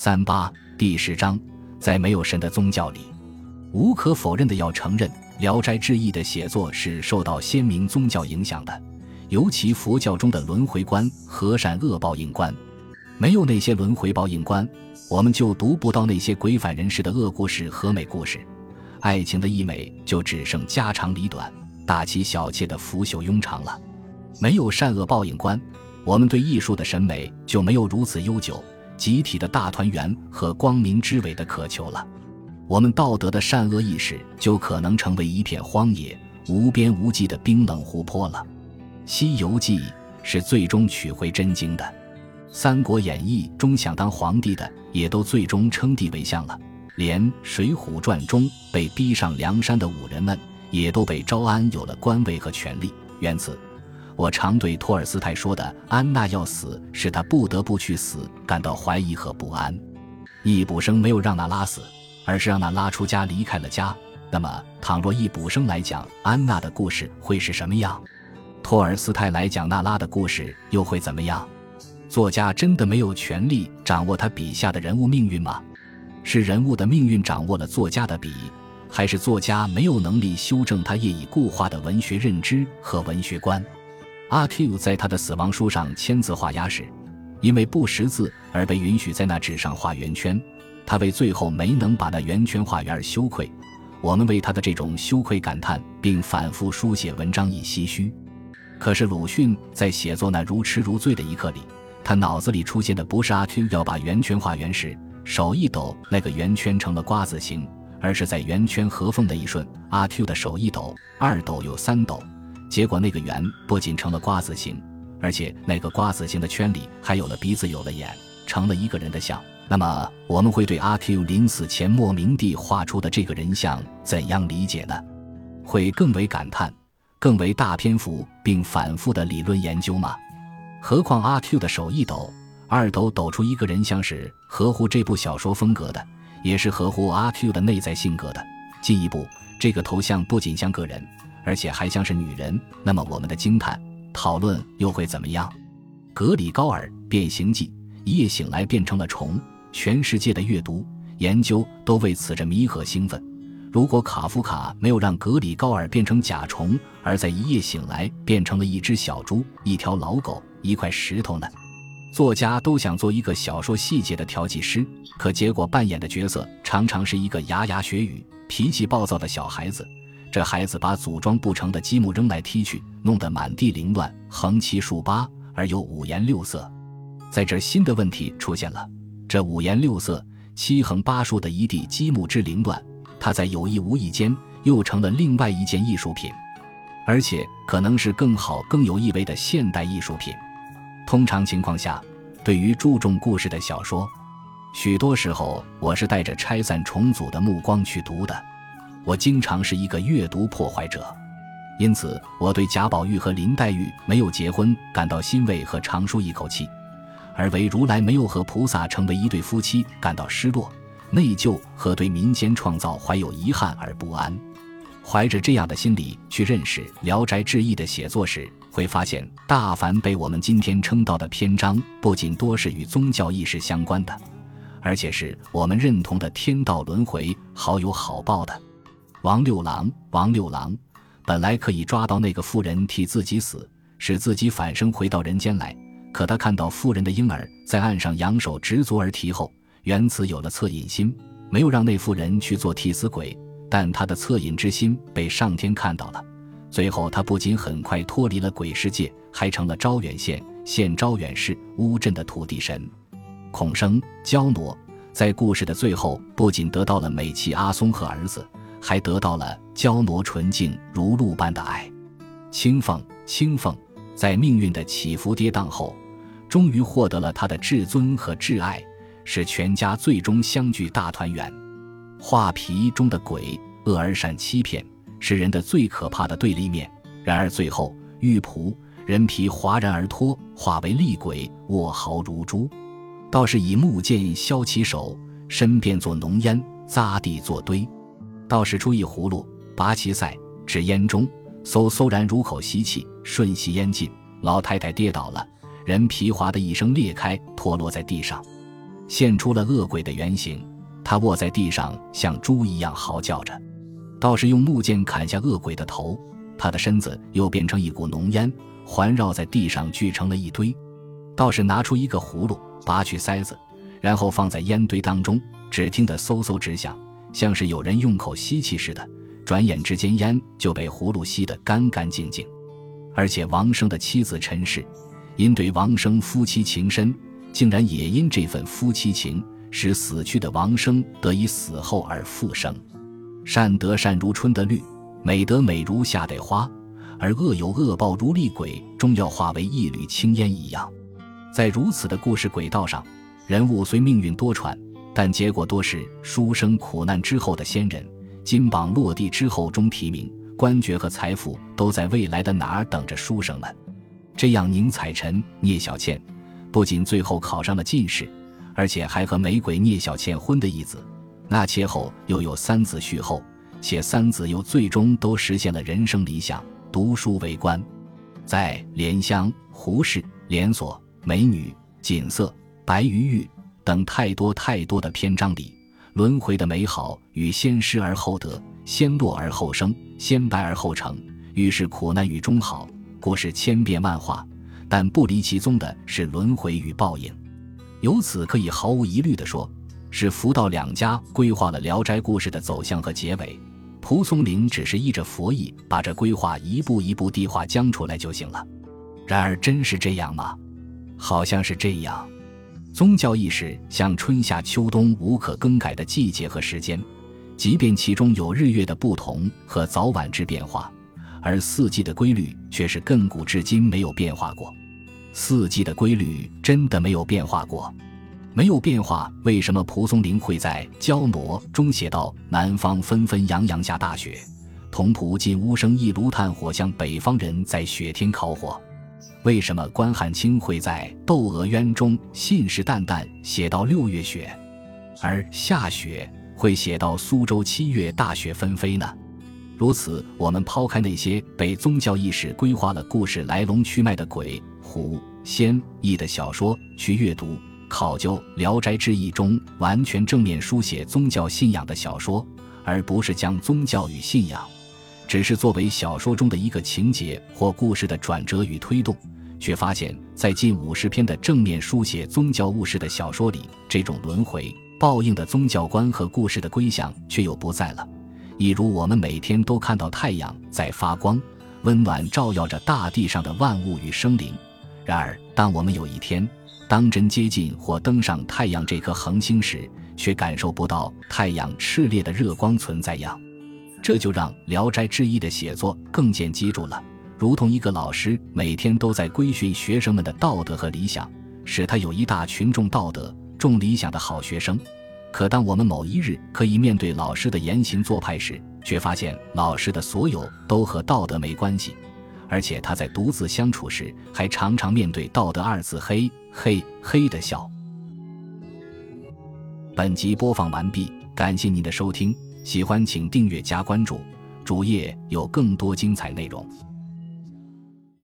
三八第十章，在没有神的宗教里，无可否认的要承认，《聊斋志异》的写作是受到鲜明宗教影响的，尤其佛教中的轮回观和善恶报应观。没有那些轮回报应观，我们就读不到那些鬼反人世的恶故事和美故事，爱情的溢美就只剩家长里短、大妻小妾的腐朽庸常了。没有善恶报应观，我们对艺术的审美就没有如此悠久。集体的大团圆和光明之伟的渴求了，我们道德的善恶意识就可能成为一片荒野、无边无际的冰冷湖泊了。《西游记》是最终取回真经的，《三国演义》中想当皇帝的也都最终称帝为相了，连《水浒传》中被逼上梁山的武人们也都被招安有了官位和权力。缘此。我常对托尔斯泰说的“安娜要死，使他不得不去死”感到怀疑和不安。易卜生没有让娜拉死，而是让娜拉出家离开了家。那么，倘若易卜生来讲安娜的故事会是什么样？托尔斯泰来讲娜拉的故事又会怎么样？作家真的没有权利掌握他笔下的人物命运吗？是人物的命运掌握了作家的笔，还是作家没有能力修正他业已固化的文学认知和文学观？阿 Q 在他的死亡书上签字画押时，因为不识字而被允许在那纸上画圆圈。他为最后没能把那圆圈画圆而羞愧。我们为他的这种羞愧感叹，并反复书写文章以唏嘘。可是鲁迅在写作那如痴如醉的一刻里，他脑子里出现的不是阿 Q 要把圆圈画圆时手一抖，那个圆圈成了瓜子形，而是在圆圈合缝的一瞬，阿 Q 的手一抖，二抖又三抖。结果那个圆不仅成了瓜子形，而且那个瓜子形的圈里还有了鼻子，有了眼，成了一个人的像。那么我们会对阿 Q 临死前莫名地画出的这个人像怎样理解呢？会更为感叹，更为大篇幅并反复的理论研究吗？何况阿 Q 的手一抖，二抖抖出一个人像是合乎这部小说风格的，也是合乎阿 Q 的内在性格的。进一步，这个头像不仅像个人。而且还像是女人，那么我们的惊叹讨论又会怎么样？格里高尔《变形记》，一夜醒来变成了虫，全世界的阅读研究都为此着迷和兴奋。如果卡夫卡没有让格里高尔变成甲虫，而在一夜醒来变成了一只小猪、一条老狗、一块石头呢？作家都想做一个小说细节的调剂师，可结果扮演的角色常常是一个牙牙学语、脾气暴躁的小孩子。这孩子把组装不成的积木扔来踢去，弄得满地凌乱，横七竖八而又五颜六色。在这新的问题出现了：这五颜六色、七横八竖的一地积木之凌乱，它在有意无意间又成了另外一件艺术品，而且可能是更好、更有意味的现代艺术品。通常情况下，对于注重故事的小说，许多时候我是带着拆散重组的目光去读的。我经常是一个阅读破坏者，因此我对贾宝玉和林黛玉没有结婚感到欣慰和长舒一口气，而为如来没有和菩萨成为一对夫妻感到失落、内疚和对民间创造怀有遗憾而不安。怀着这样的心理去认识《聊斋志异》的写作时，会发现大凡被我们今天称道的篇章，不仅多是与宗教意识相关的，而且是我们认同的天道轮回、好有好报的。王六郎，王六郎，本来可以抓到那个妇人替自己死，使自己反生回到人间来。可他看到妇人的婴儿在岸上仰首直足而啼后，缘此有了恻隐心，没有让那妇人去做替死鬼。但他的恻隐之心被上天看到了，最后他不仅很快脱离了鬼世界，还成了招远县县招远市乌镇的土地神。孔生焦挪在故事的最后，不仅得到了美妻阿松和儿子。还得到了娇挪纯净如露般的爱，青凤，青凤在命运的起伏跌宕后，终于获得了她的至尊和挚爱，使全家最终相聚大团圆。画皮中的鬼，恶而善欺骗，是人的最可怕的对立面。然而最后，玉仆人皮哗然而脱，化为厉鬼，卧毫如珠，倒是以木剑削其手，身变作浓烟，扎地作堆。道士出一葫芦，拔其塞，至烟中，嗖嗖然入口吸气，瞬息烟尽。老太太跌倒了，人皮划的一声裂开，脱落在地上。现出了恶鬼的原形。他卧在地上，像猪一样嚎叫着。道士用木剑砍下恶鬼的头，他的身子又变成一股浓烟，环绕在地上聚成了一堆。道士拿出一个葫芦，拔去塞子，然后放在烟堆当中，只听得嗖嗖直响，像是有人用口吸气似的。转眼之间，烟就被葫芦吸得干干净净。而且王生的妻子陈氏，因对王生夫妻情深，竟然也因这份夫妻情，使死去的王生得以死后而复生。善得善如春的绿，美得美如夏的花，而恶有恶报如厉鬼，终要化为一缕青烟一样。在如此的故事轨道上，人物虽命运多舛，但结果多是书生苦难之后的仙人，金榜落地之后终提名，官爵和财富都在未来的哪儿等着书生们。这样，宁采臣、聂小倩不仅最后考上了进士，而且还和玫瑰聂小倩婚的一子。那妾后又有三子续后，且三子又最终都实现了人生理想，读书为官。在莲香、胡适、连锁、美女、锦瑟、白鱼玉等太多太多的篇章里，轮回的美好与先失而后得，先落而后生，先败而后成，愈是苦难与终好，故事千变万化，但不离其宗的是轮回与报应。由此可以毫无疑虑地说。是福道两家规划了《聊斋故事》的走向和结尾，蒲松龄只是依着佛意把这规划一步一步地画将出来就行了。然而，真是这样吗？好像是这样。宗教意识像春夏秋冬无可更改的季节和时间，即便其中有日月的不同和早晚之变化，而四季的规律却是亘古至今没有变化过。四季的规律真的没有变化过？没有变化，为什么蒲松龄会在《焦挪》中写道：“南方纷纷扬扬下大雪，同仆进屋生一炉炭火，向北方人在雪天烤火？”为什么关汉卿会在《窦娥冤》中信誓旦旦写到六月雪，而下雪会写到苏州七月大雪纷飞呢？如此，我们抛开那些被宗教意识规划了故事来龙去脉的鬼、狐、仙、异的小说去阅读。考究《聊斋志异》中完全正面书写宗教信仰的小说，而不是将宗教与信仰只是作为小说中的一个情节或故事的转折与推动，却发现，在近五十篇的正面书写宗教故事的小说里，这种轮回报应的宗教观和故事的归向却又不在了。一如我们每天都看到太阳在发光，温暖照耀着大地上的万物与生灵，然而，当我们有一天，当真接近或登上太阳这颗恒星时，却感受不到太阳炽烈的热光存在样，这就让《聊斋志异》的写作更见机杼了。如同一个老师每天都在规训学生们的道德和理想，使他有一大群众道德、重理想的好学生。可当我们某一日可以面对老师的言行做派时，却发现老师的所有都和道德没关系。而且他在独自相处时，还常常面对“道德”二字，嘿嘿嘿的笑。本集播放完毕，感谢您的收听，喜欢请订阅加关注，主页有更多精彩内容。